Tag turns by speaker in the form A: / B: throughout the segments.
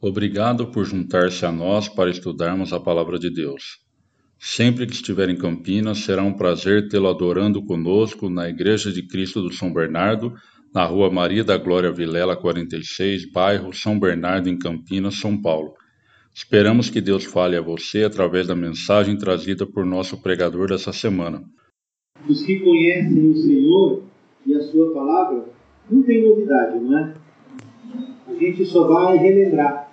A: Obrigado por juntar-se a nós para estudarmos a Palavra de Deus. Sempre que estiver em Campinas, será um prazer tê-lo adorando conosco na Igreja de Cristo do São Bernardo, na Rua Maria da Glória Vilela 46, bairro São Bernardo, em Campinas, São Paulo. Esperamos que Deus fale a você através da mensagem trazida por nosso pregador dessa semana.
B: Os que conhecem o Senhor e a sua palavra, não tem novidade, não é? A gente só vai relembrar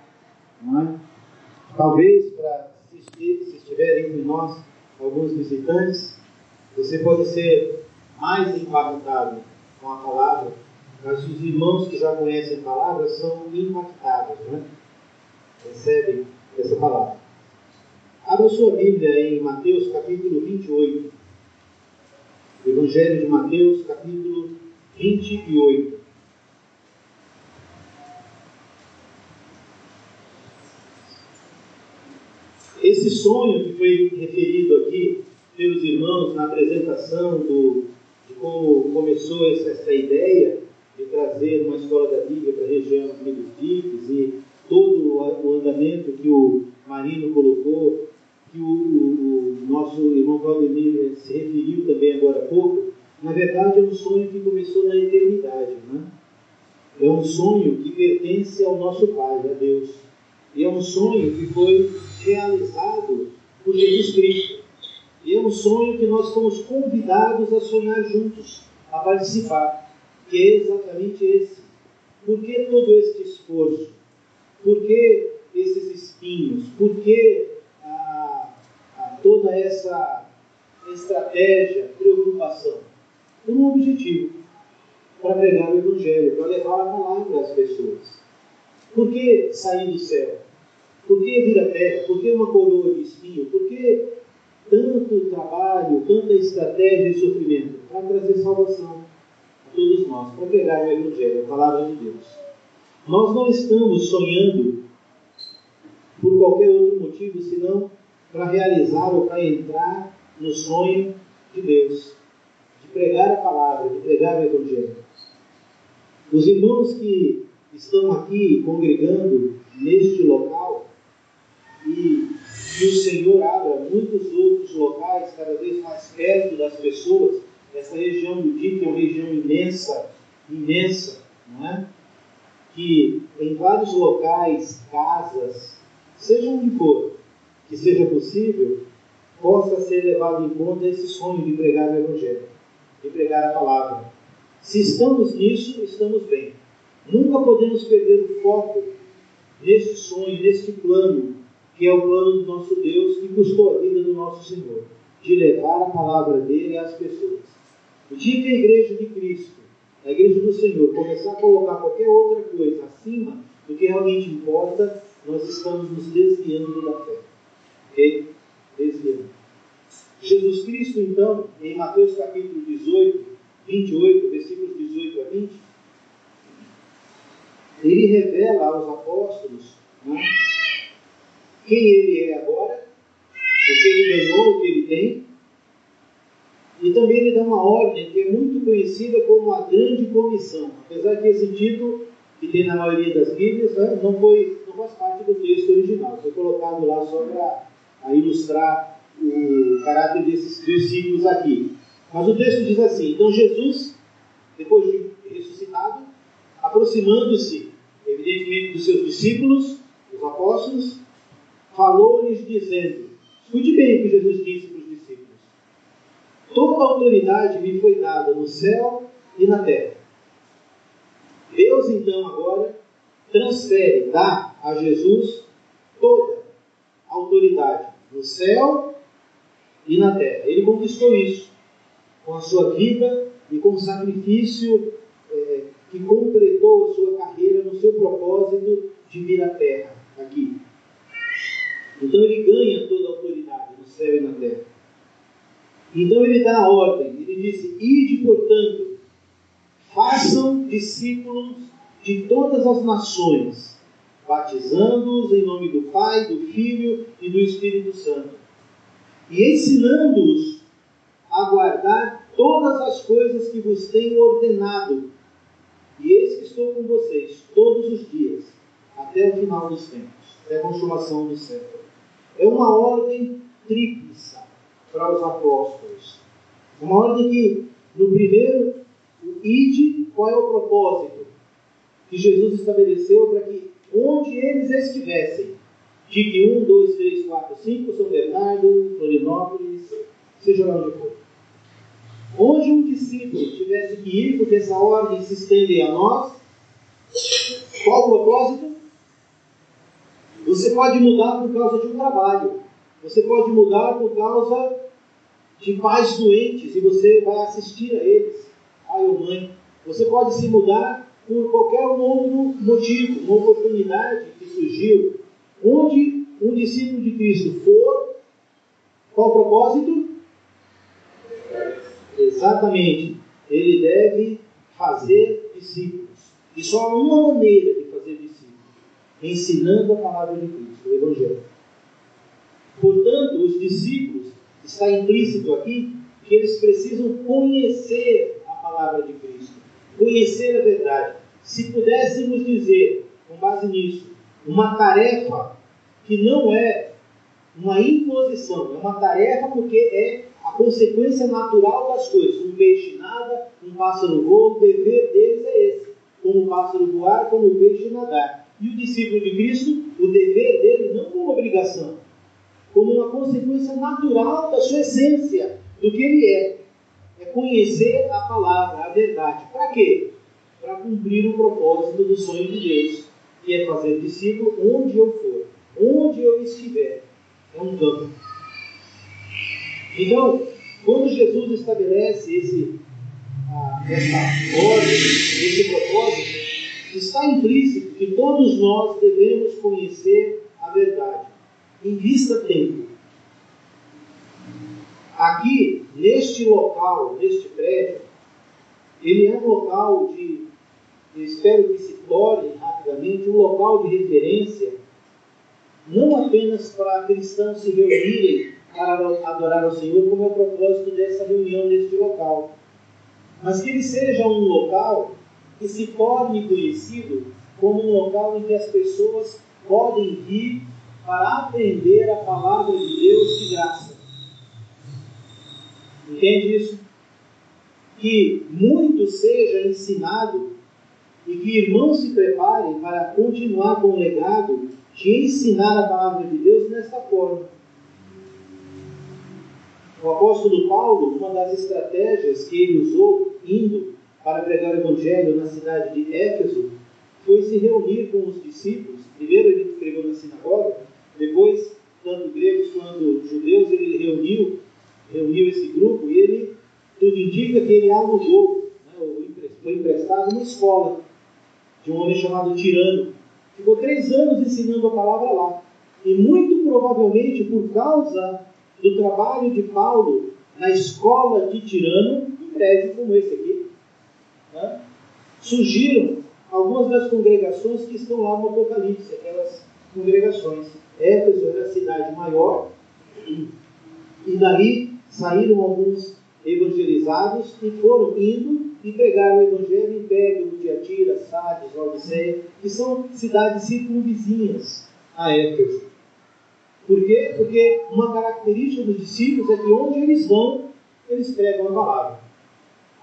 B: é? Talvez, para se, se entre nós alguns visitantes, você pode ser mais impactado com a palavra, mas os irmãos que já conhecem a palavra são impactados, né? recebem essa palavra. Abra sua Bíblia em Mateus capítulo 28. Evangelho de Mateus capítulo 28. Esse sonho que foi referido aqui pelos irmãos na apresentação do, de como começou essa, essa ideia de trazer uma escola da Bíblia para a região dos Medicipes e todo o andamento que o Marino colocou, que o, o, o nosso irmão Valdemir se referiu também agora há pouco, na verdade é um sonho que começou na eternidade. Né? É um sonho que pertence ao nosso Pai, a Deus. E é um sonho que foi realizado por Jesus Cristo. E é um sonho que nós somos convidados a sonhar juntos, a participar, que é exatamente esse. Por que todo este esforço? Por que esses espinhos? Por que a, a toda essa estratégia, preocupação? Por um objetivo, para pregar o Evangelho, para levar a palavra às pessoas. Por que sair do céu? Por que vir à terra? Por que uma coroa de espinho? Por que tanto trabalho, tanta estratégia e sofrimento? Para trazer salvação a todos nós, para pregar o Evangelho, a palavra de Deus. Nós não estamos sonhando por qualquer outro motivo, senão para realizar ou para entrar no sonho de Deus, de pregar a palavra, de pregar o Evangelho. Os irmãos que estão aqui congregando neste local, e que o Senhor abra muitos outros locais cada vez mais perto das pessoas. Essa região do DIP é uma região imensa, imensa, não é? Que em vários locais, casas, seja onde for, que seja possível, possa ser levado em conta esse sonho de pregar o Evangelho, de pregar a palavra. Se estamos nisso, estamos bem. Nunca podemos perder o foco neste sonho, neste plano que é o plano do nosso Deus que custou a vida do nosso Senhor, de levar a palavra dele às pessoas. O dia que a igreja de Cristo, a igreja do Senhor, começar a colocar qualquer outra coisa acima do que realmente importa, nós estamos nos desviando da fé. Ok? Desviando. Jesus Cristo, então, em Mateus capítulo 18, 28, versículos 18 a 20, ele revela aos apóstolos né, quem ele é agora, o que ele ganhou, o que ele tem. E também ele dá uma ordem que é muito conhecida como a Grande Comissão. Apesar que esse título, que tem na maioria das Bíblias, né, não, foi, não faz parte do texto original. Foi colocado lá só para ilustrar o caráter desses versículos aqui. Mas o texto diz assim: Então Jesus, depois de ressuscitado, aproximando-se, evidentemente, dos seus discípulos, os apóstolos, falou-lhes dizendo: Escute bem o que Jesus disse para os discípulos: Toda autoridade me foi dada no céu e na terra. Deus, então, agora transfere, dá a Jesus toda a autoridade no céu e na terra. Ele conquistou isso com a sua vida e com o sacrifício é, que completou a sua carreira no seu propósito de vir à terra, aqui. Então ele ganha toda a autoridade no céu e na terra. Então ele dá a ordem, ele disse: Ide, portanto, façam discípulos de todas as nações, batizando-os em nome do Pai, do Filho e do Espírito Santo, e ensinando-os a guardar todas as coisas que vos tenho ordenado. E eis que estou com vocês todos os dias, até o final dos tempos, até a consumação do século. É uma ordem tríplice para os apóstolos. Uma ordem que, no primeiro, o ide, qual é o propósito? Que Jesus estabeleceu para que onde eles estivessem, de 1, 2, 3, 4, 5, São Bernardo, Florinópolis, seja lá onde for. Onde um discípulo tivesse que ir, porque essa ordem se estende a nós, qual o propósito? Você pode mudar por causa de um trabalho. Você pode mudar por causa de pais doentes e você vai assistir a eles, pai ou mãe. Você pode se mudar por qualquer outro motivo, uma oportunidade que surgiu. Onde um discípulo de Cristo for, qual o propósito? Exatamente. Ele deve fazer discípulos. E só há uma maneira de fazer discípulos: ensinando a palavra de Cristo, o Evangelho. Portanto, os discípulos, está implícito aqui, que eles precisam conhecer a palavra de Cristo, conhecer a verdade. Se pudéssemos dizer, com base nisso, uma tarefa que não é uma imposição, é uma tarefa porque é consequência natural das coisas. Um peixe nada, um pássaro voa, o dever deles é esse. Como o pássaro voar, como o peixe nadar. E o discípulo de Cristo, o dever dele não como obrigação, como uma consequência natural da sua essência, do que ele é. É conhecer a palavra, a verdade. Para quê? Para cumprir o propósito do sonho de Deus, que é fazer discípulo onde eu for, onde eu estiver. É um campo. Então, quando Jesus estabelece esse, ah, essa ordem, esse propósito, está implícito que todos nós devemos conhecer a verdade. Invista tempo. Aqui, neste local, neste prédio, ele é um local de, espero que se torne rapidamente, um local de referência, não apenas para cristãos se reunirem para adorar ao Senhor, como é o propósito dessa reunião neste local. Mas que ele seja um local que se torne conhecido como um local em que as pessoas podem vir para aprender a palavra de Deus de graça. Entende isso? Que muito seja ensinado e que irmãos se preparem para continuar com o legado de ensinar a palavra de Deus nesta forma. O apóstolo Paulo, uma das estratégias que ele usou indo para pregar o evangelho na cidade de Éfeso, foi se reunir com os discípulos. Primeiro ele pregou na sinagoga, depois, tanto gregos quanto judeus, ele reuniu, reuniu esse grupo e ele, tudo indica que ele alugou, né, foi emprestado uma escola de um homem chamado Tirano. Ficou três anos ensinando a palavra lá. E muito provavelmente por causa do trabalho de Paulo na escola de Tirano, em breve como esse aqui, né, surgiram algumas das congregações que estão lá no Apocalipse, aquelas congregações. Éfeso era a cidade maior, e dali saíram alguns evangelizados e foram indo e pregaram o evangelho em Pérgamo, Tiatira, Sardes, Laodiceia, que são cidades circunvizinhas a Éfeso. Por quê? Porque uma característica dos discípulos é que onde eles vão, eles pregam a palavra.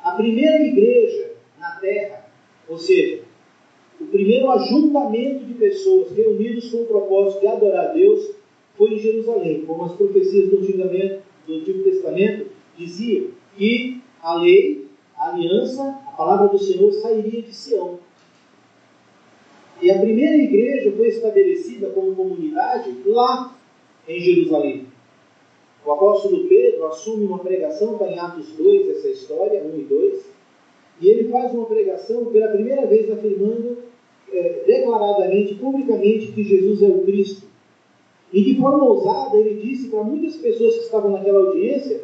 B: A primeira igreja na terra, ou seja, o primeiro ajuntamento de pessoas reunidas com o propósito de adorar a Deus foi em Jerusalém, como as profecias do, do Antigo Testamento diziam que a lei, a aliança, a palavra do Senhor sairia de Sião. E a primeira igreja foi estabelecida como comunidade lá em Jerusalém. O apóstolo Pedro assume uma pregação, está em Atos 2, essa história, 1 e 2, e ele faz uma pregação pela primeira vez afirmando é, declaradamente, publicamente, que Jesus é o Cristo. E de forma ousada, ele disse para muitas pessoas que estavam naquela audiência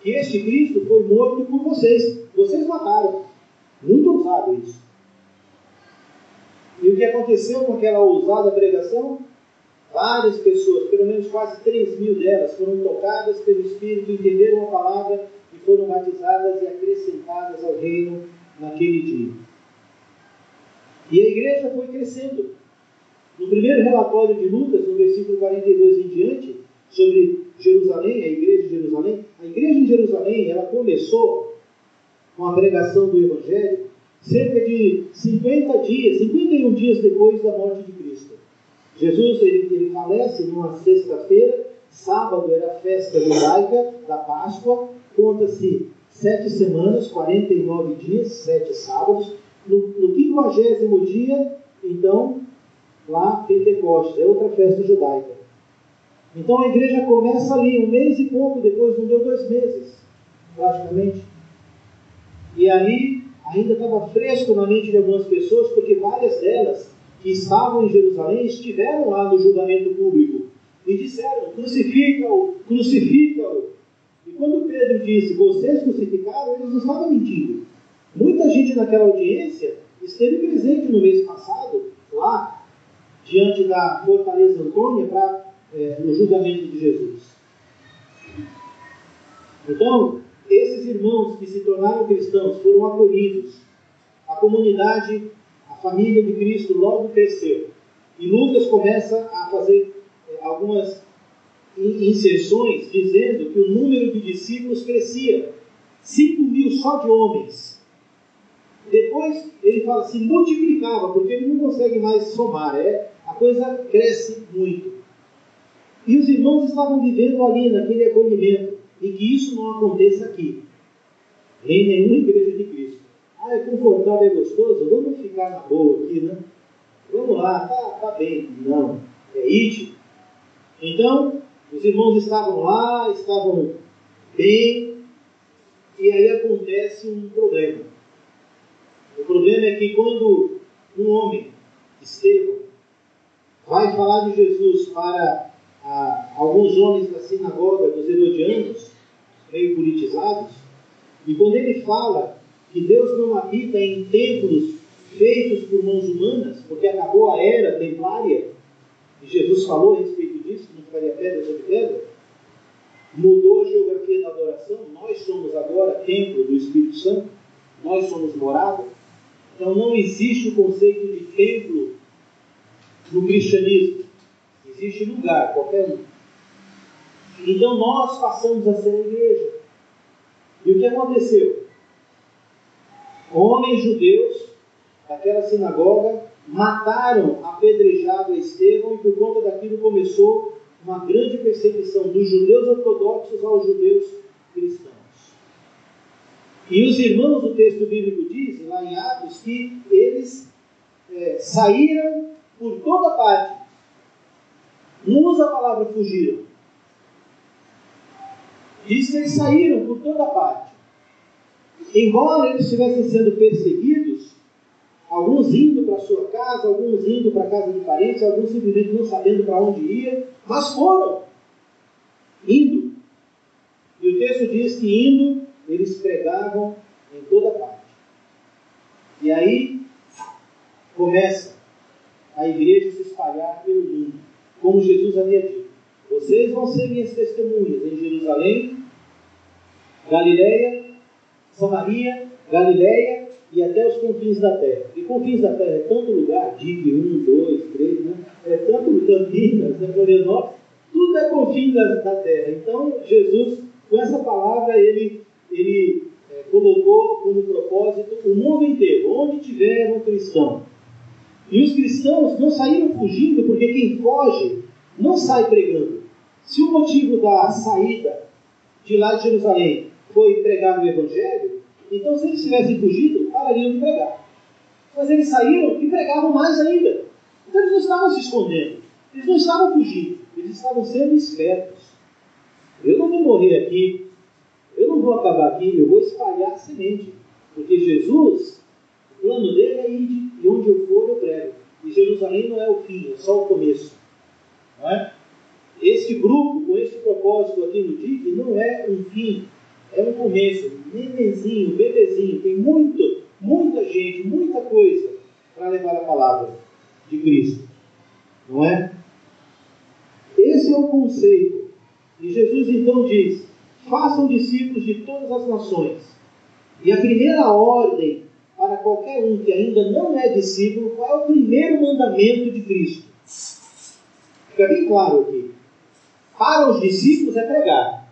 B: que este Cristo foi morto por vocês. Vocês mataram. Muito ousado isso. E o que aconteceu com aquela ousada pregação? Várias pessoas, pelo menos quase 3 mil delas, foram tocadas pelo Espírito, entenderam a palavra e foram batizadas e acrescentadas ao reino naquele dia. E a igreja foi crescendo. No primeiro relatório de Lucas, no versículo 42 em diante, sobre Jerusalém, a igreja de Jerusalém, a igreja em Jerusalém, ela começou com a pregação do Evangelho cerca de 50 dias, 51 dias depois da morte de Cristo. Jesus ele, ele falece numa sexta-feira, sábado era a festa judaica da Páscoa, conta-se sete semanas, 49 dias, sete sábados. No, no 50 dia, então, lá Pentecostes, é outra festa judaica. Então a igreja começa ali, um mês e pouco depois, não deu dois meses, praticamente. E aí ainda estava fresco na mente de algumas pessoas, porque várias delas que estavam em Jerusalém estiveram lá no julgamento público e disseram: crucifica-o, crucifica-o. E quando Pedro disse: vocês crucificaram, eles não estavam mentindo. Muita gente naquela audiência esteve presente no mês passado, lá, diante da Fortaleza Antônia, para é, no julgamento de Jesus. Então, esses irmãos que se tornaram cristãos foram acolhidos. A comunidade, família de Cristo logo cresceu. E Lucas começa a fazer é, algumas inserções dizendo que o número de discípulos crescia. 5 mil só de homens. Depois ele fala se multiplicava, porque ele não consegue mais somar. É, a coisa cresce muito. E os irmãos estavam vivendo ali naquele acolhimento e que isso não aconteça aqui, em nenhuma igreja de Cristo. Ah, é confortável, é gostoso? Vamos ficar na boa aqui, né? Vamos lá, tá, tá bem. Não, é it. Então, os irmãos estavam lá, estavam bem, e aí acontece um problema. O problema é que quando um homem, Estevão, vai falar de Jesus para ah, alguns homens da sinagoga dos Herodianos, meio politizados, e quando ele fala que Deus não habita em templos feitos por mãos humanas, porque acabou a era templária, e Jesus falou a respeito disso, não ficaria pedra sobre pedra, mudou a geografia da adoração, nós somos agora templo do Espírito Santo, nós somos morada, então não existe o conceito de templo no cristianismo, existe lugar, qualquer um. Então nós passamos a ser a igreja. E o que aconteceu? Homens judeus daquela sinagoga mataram apedrejado Estevão e por conta daquilo começou uma grande perseguição dos judeus ortodoxos aos judeus cristãos. E os irmãos do texto bíblico dizem, lá em Atos, que eles é, saíram por toda parte. Não usa a palavra fugiram. Diz que eles saíram por toda parte. Embora eles estivessem sendo perseguidos, alguns indo para sua casa, alguns indo para a casa de parentes, alguns simplesmente não sabendo para onde ia, mas foram indo. E o texto diz que indo, eles pregavam em toda parte. E aí começa a igreja se espalhar pelo mundo, como Jesus havia dito. Vocês vão ser minhas testemunhas em Jerusalém, Galiléia, Samaria, Galiléia e até os confins da terra. E confins da terra é tanto lugar, DIG 1, 2, 3, né? é tanto Campinas, é Florianópolis, tudo é confins da, da, terra. Então, Jesus, com essa palavra, ele, ele é, colocou como propósito o mundo inteiro, onde tiver um cristão. E os cristãos não saíram fugindo, porque quem foge não sai pregando. Se o motivo da saída de lá de Jerusalém foi pregar o Evangelho, então se eles tivessem fugido, parariam de pregar. Mas eles saíram e pregavam mais ainda. Então eles não estavam se escondendo, eles não estavam fugindo, eles estavam sendo espertos. Eu não vou morrer aqui, eu não vou acabar aqui, eu vou espalhar semente. Porque Jesus, o plano dele é ir e onde eu for eu prego. E Jerusalém não é o fim, é só o começo. Não é? Este grupo, com este propósito aqui no DIC, não é um fim, é um começo. Nenenzinho, bebezinho, tem muito, muita gente, muita coisa para levar a palavra de Cristo. Não é? Esse é o conceito. E Jesus então diz: façam discípulos de todas as nações. E a primeira ordem para qualquer um que ainda não é discípulo, qual é o primeiro mandamento de Cristo? Fica bem claro aqui. Para os discípulos é pregar.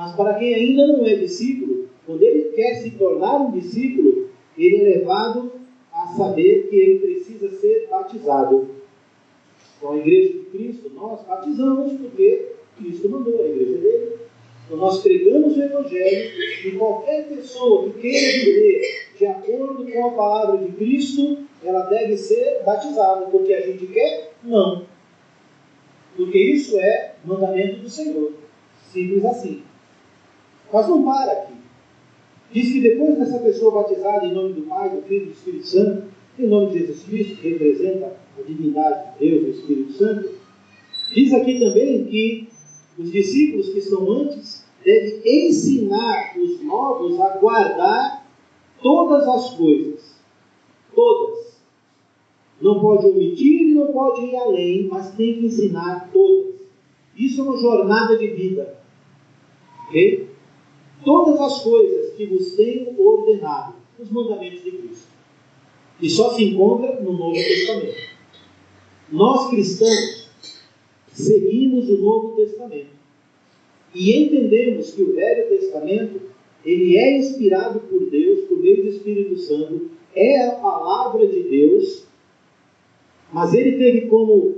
B: Mas para quem ainda não é discípulo, quando ele quer se tornar um discípulo, ele é levado a saber que ele precisa ser batizado. Então, a igreja de Cristo, nós batizamos porque Cristo mandou a igreja dele. Então, nós pregamos o Evangelho e qualquer pessoa que queira viver de acordo com a palavra de Cristo, ela deve ser batizada, porque a gente quer? Não. Porque isso é mandamento do Senhor. Simples assim. Mas não para aqui. Diz que depois dessa pessoa batizada em nome do Pai, do Filho e do Espírito Santo, em nome de Jesus Cristo, que representa a divindade de Deus, do Espírito Santo, diz aqui também que os discípulos que estão antes devem ensinar os novos a guardar todas as coisas. Todas. Não pode omitir e não pode ir além, mas tem que ensinar todas. Isso é uma jornada de vida. Ok? Todas as coisas que vos tenho ordenado, os mandamentos de Cristo. E só se encontra no Novo Testamento. Nós cristãos seguimos o Novo Testamento e entendemos que o Velho Testamento ele é inspirado por Deus por meio do Espírito Santo, é a palavra de Deus, mas ele teve como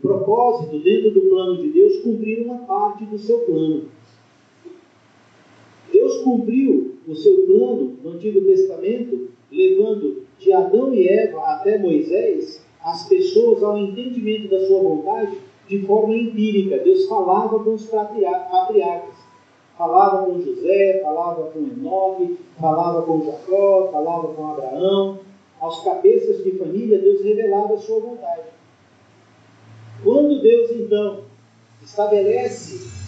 B: propósito dentro do plano de Deus cumprir uma parte do seu plano. Cumpriu o seu plano no Antigo Testamento, levando de Adão e Eva até Moisés as pessoas ao entendimento da sua vontade de forma empírica. Deus falava com os patriarcas, falava com José, falava com Enoque, falava com Jacó, falava com Abraão. Aos cabeças de família, Deus revelava a sua vontade. Quando Deus, então, estabelece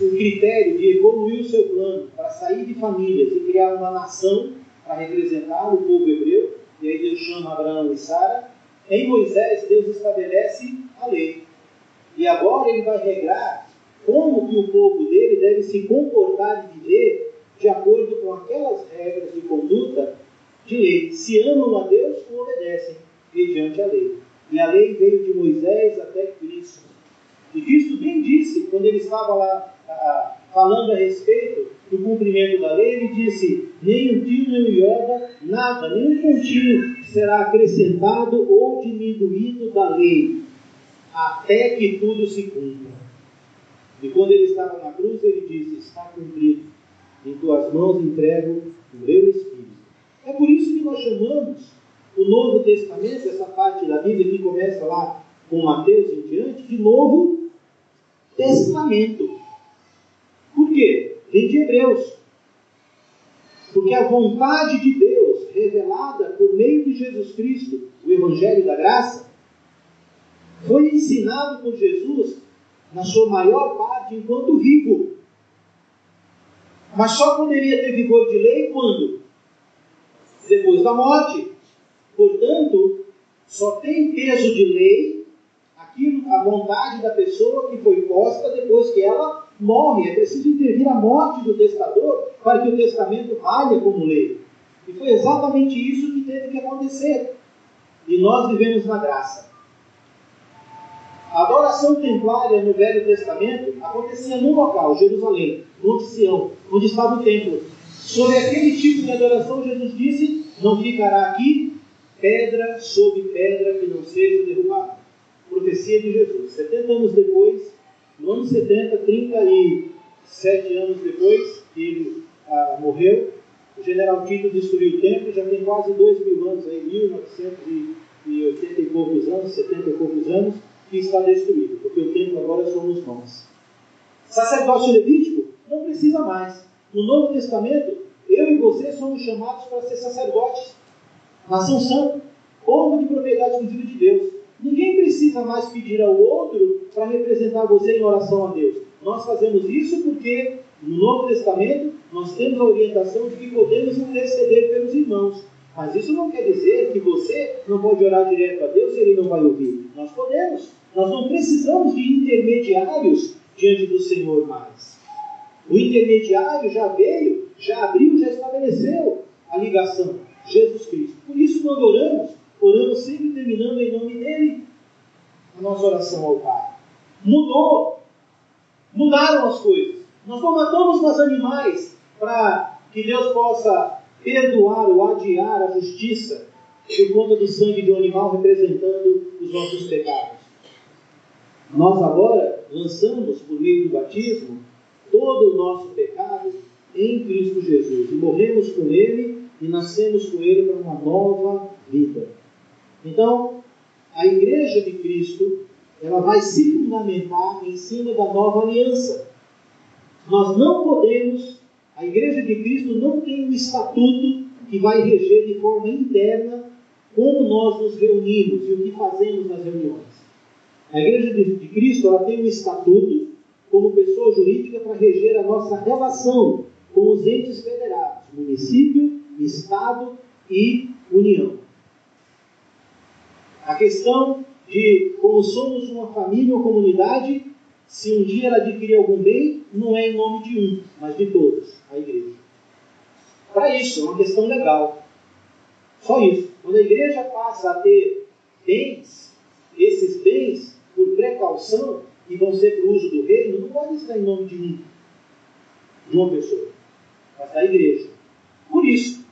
B: o critério de evoluir o seu plano para sair de famílias e criar uma nação para representar o povo hebreu, e aí Deus chama Abraão e Sara, em Moisés Deus estabelece a lei. E agora ele vai regrar como que o povo dele deve se comportar e viver de acordo com aquelas regras de conduta de lei. Se amam a Deus, o obedecem mediante a lei. E a lei veio de Moisés até Cristo. E Cristo bem disse, quando ele estava lá falando a respeito do cumprimento da lei, ele disse: nem o tio nem o iorda, nada, nem um pontinho será acrescentado ou diminuído da lei, até que tudo se cumpra. E quando ele estava na cruz, ele disse: Está cumprido, em tuas mãos entrego o meu Espírito. É por isso que nós chamamos o Novo Testamento, essa parte da Bíblia que começa lá com Mateus em diante, de Novo Testamento. Vem de Hebreus. Porque a vontade de Deus, revelada por meio de Jesus Cristo, o Evangelho da Graça, foi ensinado por Jesus, na sua maior parte, enquanto vivo. Mas só poderia ter vigor de lei quando? Depois da morte. Portanto, só tem peso de lei aquilo, a vontade da pessoa que foi posta depois que ela morre. É preciso intervir a morte do testador para que o testamento valha como lei. E foi exatamente isso que teve que acontecer. E nós vivemos na graça. A adoração templária no Velho Testamento acontecia num local, Jerusalém, Monte Sião, onde estava o templo. Sobre aquele tipo de adoração, Jesus disse: Não ficará aqui pedra sobre pedra que não seja derrubada. Profecia de Jesus. 70 anos depois, no ano 70, 37 anos depois que ele ah, morreu, o general Tito destruiu o templo, já tem quase 2 mil anos, aí, 1980 e poucos anos, 70 e poucos anos, que está destruído, porque o templo agora somos nós. Sacerdócio levítico não precisa mais. No Novo Testamento, eu e você somos chamados para ser sacerdotes, nação santa, povo de propriedade exclusiva de Deus. Precisa mais pedir ao outro para representar você em oração a Deus. Nós fazemos isso porque no Novo Testamento nós temos a orientação de que podemos interceder pelos irmãos. Mas isso não quer dizer que você não pode orar direto a Deus e Ele não vai ouvir. Nós podemos. Nós não precisamos de intermediários diante do Senhor mais. O intermediário já veio, já abriu, já estabeleceu a ligação. Jesus Cristo. Por isso, quando oramos, oramos sempre terminando em nome dele a nossa oração ao Pai. mudou. Mudaram as coisas. Nós não matamos mais animais para que Deus possa perdoar ou adiar a justiça por conta do sangue de um animal representando os nossos pecados. Nós agora lançamos, por meio do batismo, todo o nosso pecado em Cristo Jesus e morremos com Ele e nascemos com Ele para uma nova vida. Então, a Igreja de Cristo ela vai se fundamentar em cima da nova aliança. Nós não podemos, a Igreja de Cristo não tem um estatuto que vai reger de forma interna como nós nos reunimos e o que fazemos nas reuniões. A Igreja de, Cristo ela tem um estatuto como pessoa jurídica para reger a nossa relação com os entes federados, município, Estado e União. A questão de como somos uma família ou comunidade, se um dia ela adquirir algum bem, não é em nome de um, mas de todos, a igreja. Para isso, é uma questão legal. Só isso. Quando a igreja passa a ter bens, esses bens, por precaução, e vão ser para o uso do reino, não pode estar em nome de um, de uma pessoa, mas da igreja. Por isso.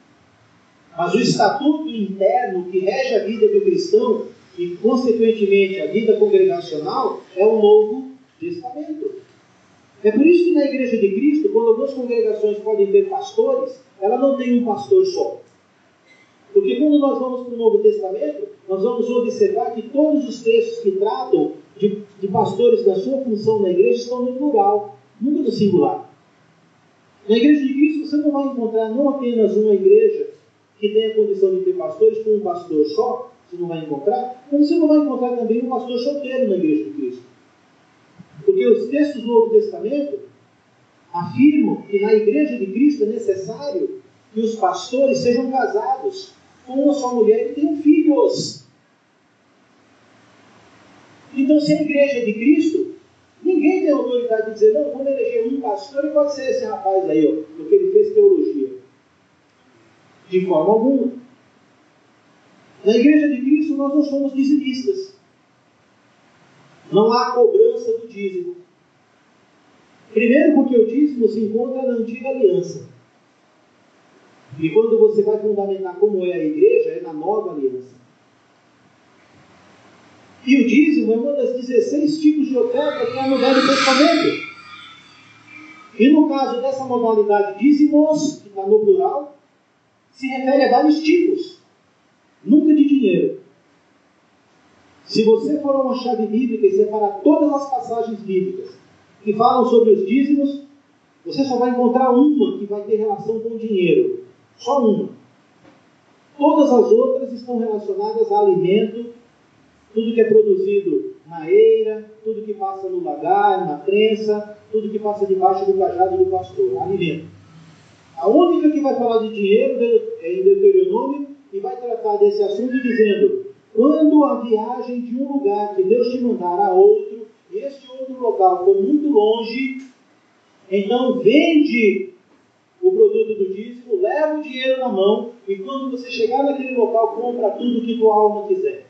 B: Mas o estatuto interno que rege a vida do cristão e, consequentemente, a vida congregacional é o Novo Testamento. É por isso que na Igreja de Cristo, quando algumas congregações podem ter pastores, ela não tem um pastor só. Porque quando nós vamos para o Novo Testamento, nós vamos observar que todos os textos que tratam de, de pastores da sua função na igreja estão no plural, nunca no singular. Na Igreja de Cristo você não vai encontrar não apenas uma igreja que tenha condição de ter pastores com um pastor só, você não vai encontrar, como você não vai encontrar também um pastor solteiro na igreja de Cristo. Porque os textos do Novo Testamento afirmam que na igreja de Cristo é necessário que os pastores sejam casados com uma só mulher e tenham filhos. Então, se a igreja é de Cristo, ninguém tem autoridade de dizer, não, vamos eleger um pastor e pode ser esse rapaz aí, ó, porque ele fez teologia. De forma alguma. Na igreja de Cristo nós não somos dizimistas. Não há cobrança do dízimo. Primeiro porque o dízimo se encontra na antiga aliança. E quando você vai fundamentar como é a igreja, é na nova aliança. E o dízimo é uma das 16 tipos de oferta que há no Velho Testamento. E no caso dessa modalidade dízimos, que está no plural, se refere a vários tipos nunca de dinheiro. Se você for uma chave bíblica e separar todas as passagens bíblicas que falam sobre os dízimos, você só vai encontrar uma que vai ter relação com dinheiro. Só uma. Todas as outras estão relacionadas a alimento, tudo que é produzido na eira, tudo que passa no lagar, na prensa, tudo que passa debaixo do cajado do pastor, alimento. A única que vai falar de dinheiro é em Deuteronômio e vai tratar desse assunto dizendo: quando a viagem de um lugar que Deus te mandar a outro, e este outro local for muito longe, então vende o produto do dízimo, leva o dinheiro na mão, e quando você chegar naquele local, compra tudo que tua alma quiser.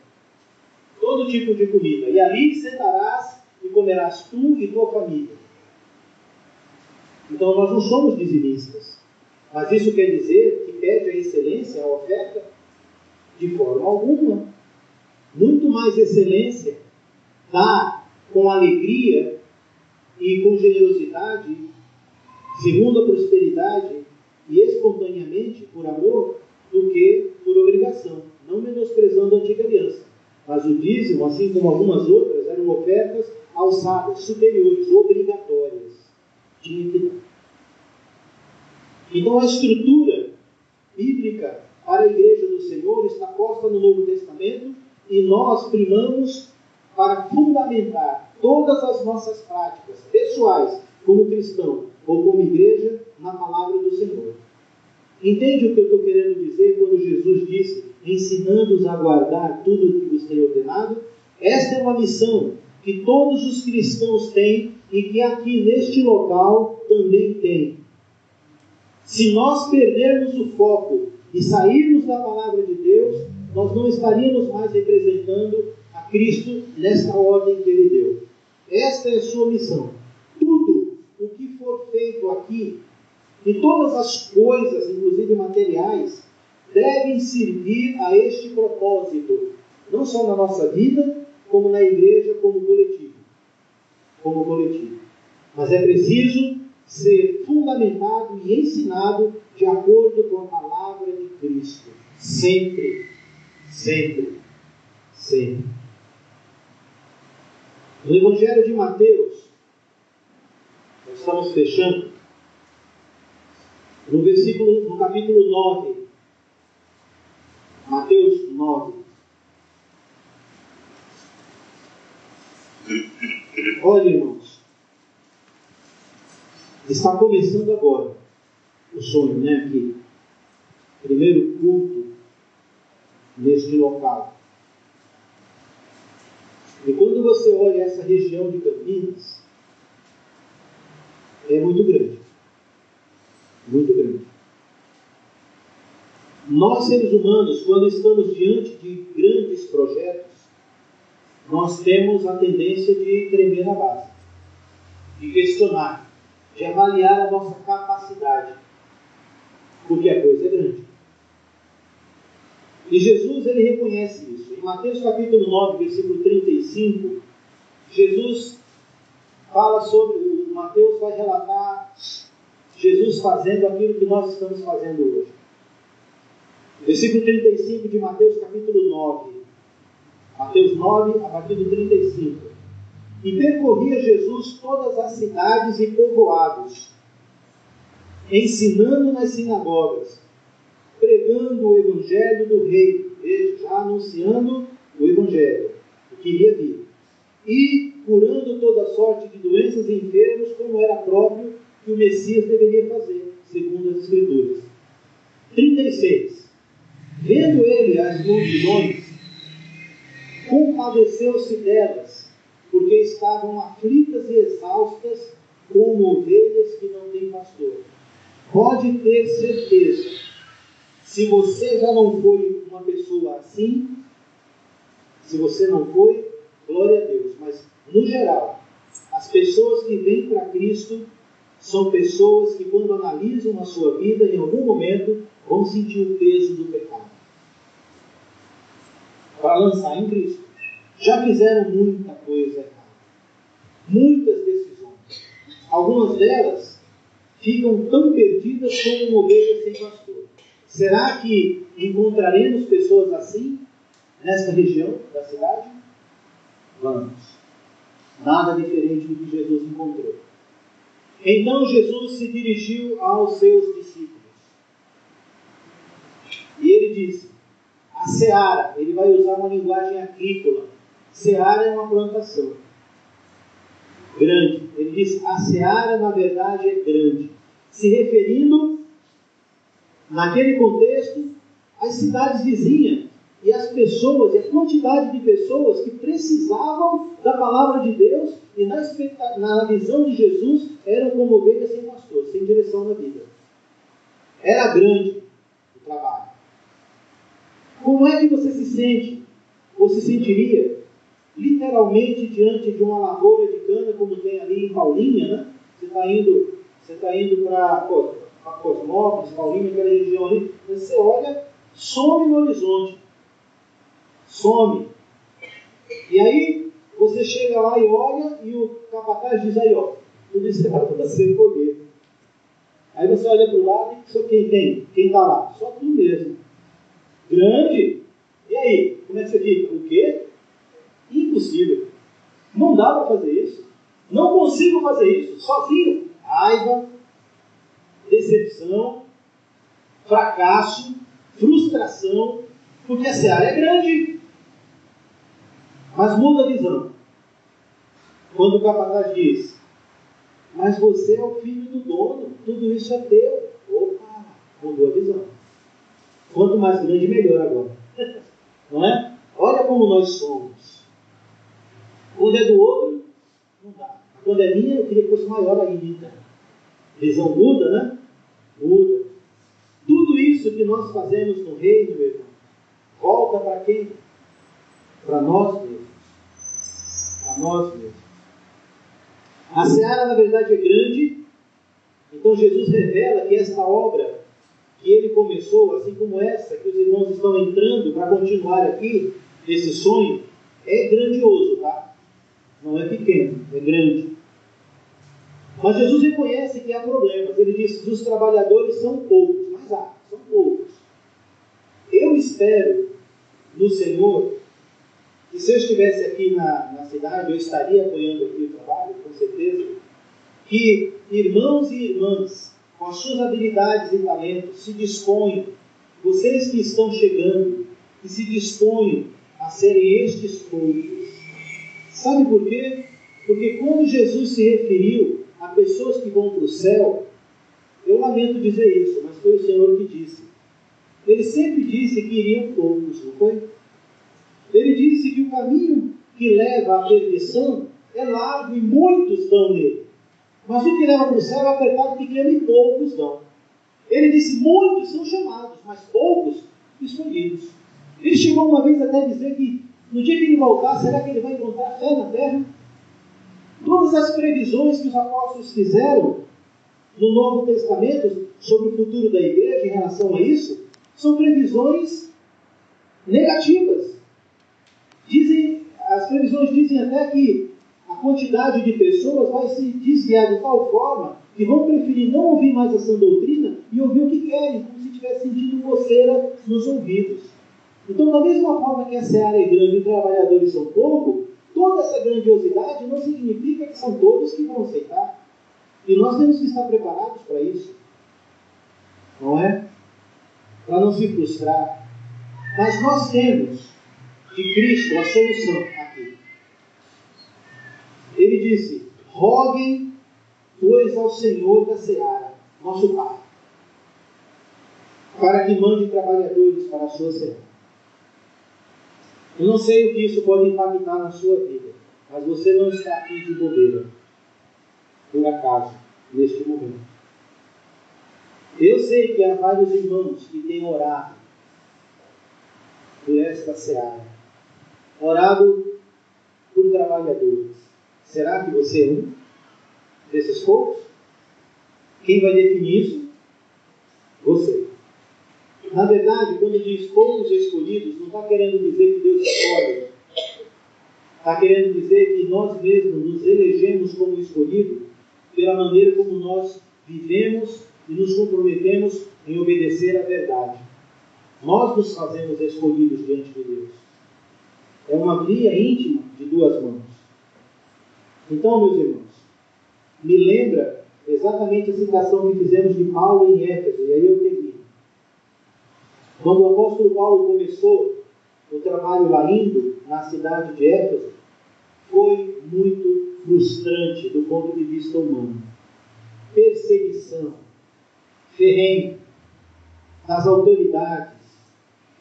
B: Todo tipo de comida. E ali sentarás e comerás tu e tua família. Então nós não somos dizimistas. Mas isso quer dizer que pede a excelência, a oferta? De forma alguma. Muito mais excelência dá com alegria e com generosidade, segundo a prosperidade e espontaneamente por amor, do que por obrigação, não menosprezando a antiga aliança. Mas o dízimo, assim como algumas outras, eram ofertas alçadas, superiores, obrigatórias. Tinha que dar. Então a estrutura bíblica para a igreja do Senhor está posta no Novo Testamento e nós primamos para fundamentar todas as nossas práticas pessoais como cristão ou como igreja na palavra do Senhor. Entende o que eu estou querendo dizer quando Jesus disse, ensinando-os a guardar tudo o que vos tem ordenado? Esta é uma missão que todos os cristãos têm e que aqui neste local também tem. Se nós perdermos o foco e sairmos da palavra de Deus, nós não estaríamos mais representando a Cristo nessa ordem que ele deu. esta é a sua missão. Tudo o que for feito aqui, e todas as coisas, inclusive materiais, devem servir a este propósito, não só na nossa vida, como na igreja, como coletivo. Como coletivo. Mas é preciso ser fundamentado e ensinado de acordo com a palavra de Cristo. Sempre, sempre, sempre. No Evangelho de Mateus, nós estamos fechando, no versículo, no capítulo 9, Mateus 9. Olha, irmãos, está começando agora o sonho, né? Aqui, primeiro culto neste local. E quando você olha essa região de Campinas, é muito grande. Muito grande. Nós, seres humanos, quando estamos diante de grandes projetos, nós temos a tendência de tremer na base, de questionar, de avaliar a nossa capacidade, porque a coisa é grande. E Jesus ele reconhece isso. Em Mateus capítulo 9, versículo 35, Jesus fala sobre, Mateus vai relatar Jesus fazendo aquilo que nós estamos fazendo hoje. Versículo 35 de Mateus capítulo 9. Mateus 9, a partir do 35. E percorria Jesus todas as cidades e povoados, ensinando nas sinagogas pregando o evangelho do rei, já anunciando o evangelho, que iria vir, e curando toda sorte de doenças e enfermos, como era próprio que o Messias deveria fazer, segundo as Escrituras. 36. Vendo ele as multidões, compadeceu-se delas, porque estavam aflitas e exaustas, como ovelhas que não têm pastor. Pode ter certeza se você já não foi uma pessoa assim, se você não foi, glória a Deus. Mas, no geral, as pessoas que vêm para Cristo são pessoas que, quando analisam a sua vida, em algum momento vão sentir o peso do pecado. Para lançar em Cristo. Já fizeram muita coisa errada. Muitas decisões. Algumas delas ficam tão perdidas como uma ovelha sem pastor. Será que encontraremos pessoas assim nesta região da cidade? Vamos. Nada diferente do que Jesus encontrou. Então Jesus se dirigiu aos seus discípulos. E ele disse: A seara, ele vai usar uma linguagem agrícola. Seara é uma plantação grande. Ele diz: A seara, na verdade, é grande. Se referindo naquele contexto, as cidades vizinhas e as pessoas, e a quantidade de pessoas que precisavam da palavra de Deus e na, na visão de Jesus eram como ovelhas sem pastor, sem direção na vida. Era grande o trabalho. Como é que você se sente, ou se sentiria, literalmente diante de uma lavoura de cana, como tem ali em Paulinha, né? Você está indo, você tá indo para Cosmópolis, Paulínia, aquela região ali, você olha, some no horizonte. Some. E aí você chega lá e olha e o capataz diz aí, ó, tudo isso é para você colher. Aí você olha para o lado e só quem tem? Quem está lá? Só tu mesmo. Grande. E aí? Como é que você fica? O quê? Impossível. Não dá para fazer isso. Não consigo fazer isso. Sozinho. Raiva, decepção, fracasso, frustração, porque a seara é grande. Mas muda a visão. Quando o capataz diz, mas você é o filho do dono, tudo isso é teu. Opa, mudou a visão. Quanto mais grande, melhor agora. Não é? Olha como nós somos. Quando é do outro, não dá. Quando é minha, eu queria que fosse maior ainda. Visão muda, né? muda. Tudo isso que nós fazemos no reino, meu irmão, volta para quem? Para nós mesmos. Para nós mesmos. A seara, na verdade, é grande, então Jesus revela que esta obra que ele começou, assim como essa, que os irmãos estão entrando para continuar aqui, esse sonho, é grandioso, tá? Não é pequeno, é grande. Mas Jesus reconhece que há problemas. Ele diz: os trabalhadores são poucos, mas há, são poucos. Eu espero no Senhor que se eu estivesse aqui na, na cidade, eu estaria apoiando aqui o trabalho, com certeza, que irmãos e irmãs, com as suas habilidades e talentos, se disponham, vocês que estão chegando, que se disponham a serem estes poucos. Sabe por quê? Porque quando Jesus se referiu a pessoas que vão para o céu, eu lamento dizer isso, mas foi o Senhor que disse. Ele sempre disse que iriam poucos, não foi? Ele disse que o caminho que leva à perdição é largo e muitos vão nele. Mas o que leva para o céu é apertado, pequeno e poucos vão. Ele disse: muitos são chamados, mas poucos escolhidos. Ele chegou uma vez até a dizer que no dia que ele voltar, será que ele vai encontrar fé na terra? Todas as previsões que os apóstolos fizeram no Novo Testamento sobre o futuro da igreja em relação a isso são previsões negativas. Dizem, as previsões dizem até que a quantidade de pessoas vai se desviar de tal forma que vão preferir não ouvir mais a sã doutrina e ouvir o que querem, como se estivesse sentindo coceira nos ouvidos. Então, da mesma forma que essa área é grande e os trabalhadores são pouco, toda essa grandiosidade não significa que são todos que vão aceitar. E nós temos que estar preparados para isso. Não é? Para não se frustrar. Mas nós temos de Cristo a solução aqui. Ele disse: roguem, pois, ao Senhor da Seara, nosso Pai, para que mande trabalhadores para a sua seara. Eu não sei o que isso pode impactar na sua vida, mas você não está aqui de bobeira, por acaso, neste momento. Eu sei que há vários irmãos que têm orado por esta seara, orado por trabalhadores. Será que você é um desses poucos? Quem vai definir isso? Você. Na verdade, quando diz poucos escolhidos, não está querendo dizer que Deus escolhe. Está querendo dizer que nós mesmos nos elegemos como escolhidos pela maneira como nós vivemos e nos comprometemos em obedecer à verdade. Nós nos fazemos escolhidos diante de Deus. É uma via íntima de duas mãos. Então, meus irmãos, me lembra exatamente a citação que fizemos de Paulo em Éfeso, e aí eu termino. Quando o apóstolo Paulo começou o trabalho lá indo, na cidade de Éfeso, foi muito frustrante do ponto de vista humano. Perseguição, ferrenho das autoridades,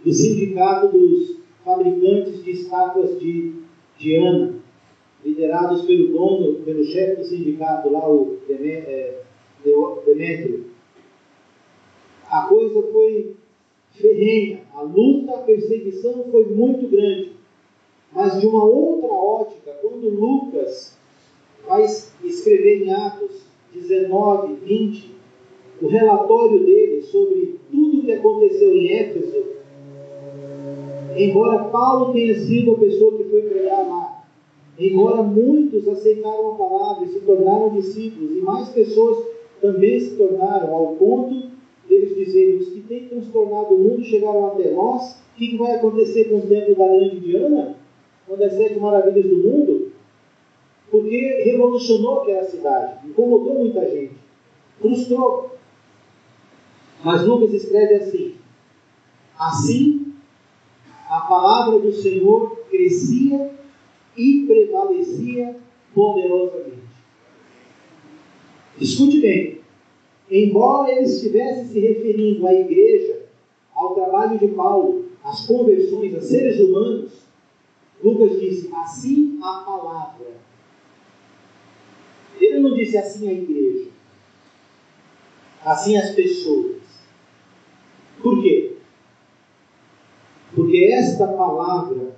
B: do sindicato dos fabricantes de estátuas de Diana, liderados pelo dono, pelo chefe do sindicato lá, o é, Demétrio. A coisa foi ferrenha, a luta, a perseguição foi muito grande. Mas de uma outra ótica, quando Lucas vai escrever em Atos 19, 20, o relatório dele sobre tudo o que aconteceu em Éfeso, embora Paulo tenha sido a pessoa que foi pregar lá, embora muitos aceitaram a palavra e se tornaram discípulos, e mais pessoas também se tornaram, ao ponto deles dizerem: os que têm transtornado o mundo chegaram até nós, o que, vai acontecer com o templo da grande Diana? Uma das sete maravilhas do mundo? Porque revolucionou aquela cidade, incomodou muita gente, frustrou. Mas Lucas escreve assim: Assim, a palavra do Senhor crescia e prevalecia poderosamente. Escute bem, embora ele estivesse se referindo à igreja, ao trabalho de Paulo, às conversões, a seres humanos, Lucas disse: assim a palavra. Ele não disse assim a igreja, assim as pessoas. Por quê? Porque esta palavra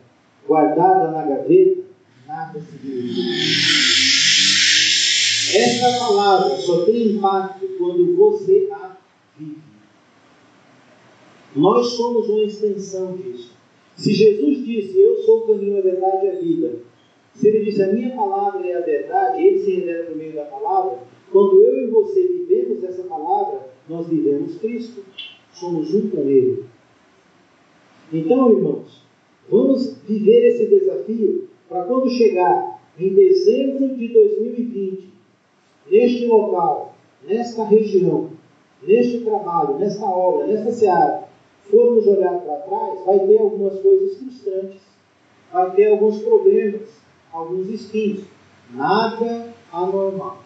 B: guardada na gaveta nada significa. Essa palavra só tem impacto quando você a vive. Nós somos uma extensão disso. Se Jesus disse, Eu sou o caminho, a verdade e a vida, se ele disse, A minha palavra é a verdade, ele se revela por meio da palavra, quando eu e você vivemos essa palavra, nós vivemos Cristo. Somos um com Ele. Então, irmãos, vamos viver esse desafio para quando chegar em dezembro de 2020, neste local, nesta região, neste trabalho, nesta obra, nesta seara, formos olhar para trás, vai ter algumas coisas frustrantes, vai ter alguns problemas, alguns espinhos. Nada anormal,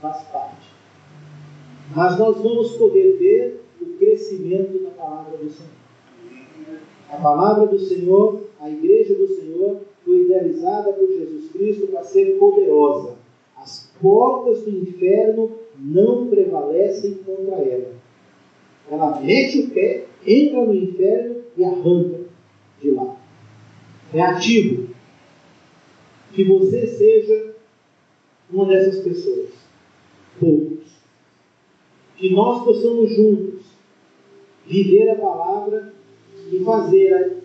B: faz parte. Mas nós vamos poder ver o crescimento da palavra do Senhor. A palavra do Senhor, a igreja do Senhor, foi idealizada por Jesus Cristo para ser poderosa. As portas do inferno não prevalecem contra ela. Ela mete o pé, entra no inferno e arranca de lá. É ativo. Que você seja uma dessas pessoas. Poucos. Que nós possamos juntos viver a palavra e fazer,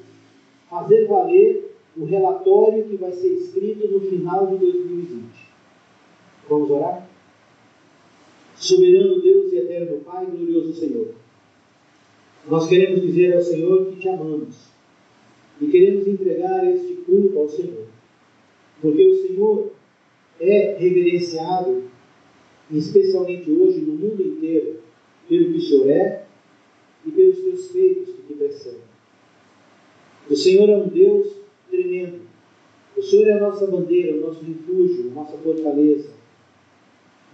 B: fazer valer o relatório que vai ser escrito no final de 2020. Vamos orar? Soberano Deus e eterno Pai, glorioso Senhor. Nós queremos dizer ao Senhor que te amamos e queremos entregar este culto ao Senhor, porque o Senhor é reverenciado, especialmente hoje no mundo inteiro, pelo que o Senhor é e pelos teus feitos que te precedem. O Senhor é um Deus tremendo. O Senhor é a nossa bandeira, o nosso refúgio, a nossa fortaleza.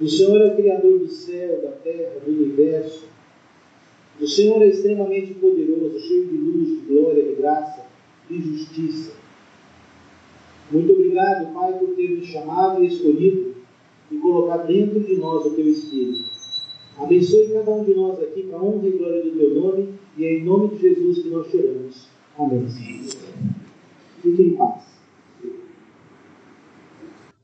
B: O Senhor é o Criador do céu, da terra, do universo. O Senhor é extremamente poderoso, cheio de luz, de glória, de graça, de justiça. Muito obrigado, Pai, por ter nos chamado e escolhido e colocar dentro de nós o Teu Espírito. Abençoe cada um de nós aqui para a honra e glória do Teu nome e é em nome de Jesus que nós choramos. Amém. Fique em paz.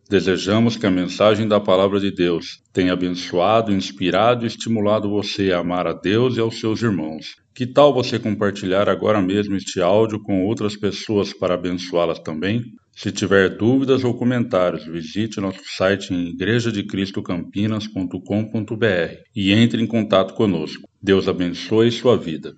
A: Desejamos que a mensagem da Palavra de Deus tenha abençoado, inspirado e estimulado você a amar a Deus e aos seus irmãos. Que tal você compartilhar agora mesmo este áudio com outras pessoas para abençoá-las também? Se tiver dúvidas ou comentários, visite nosso site em igrejadecristocampinas.com.br e entre em contato conosco. Deus abençoe sua vida.